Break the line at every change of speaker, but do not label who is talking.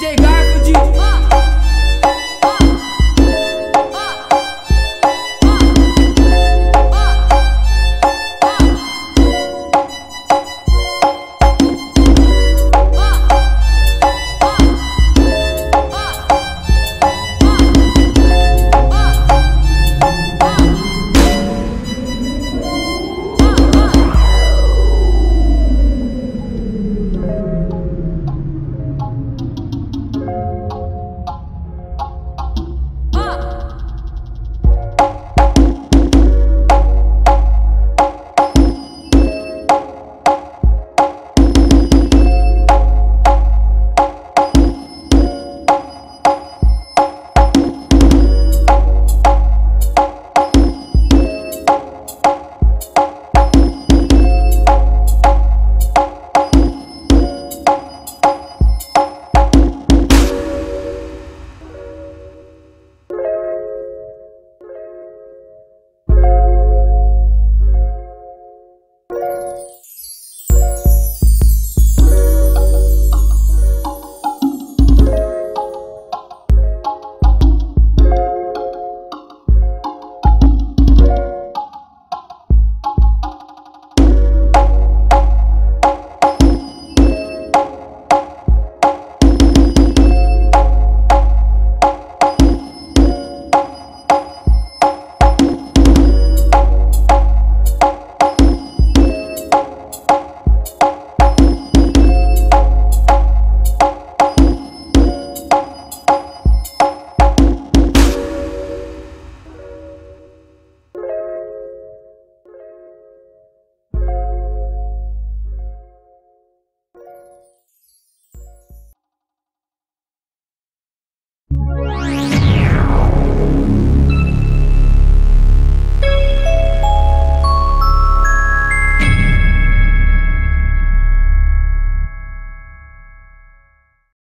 DJ Guy.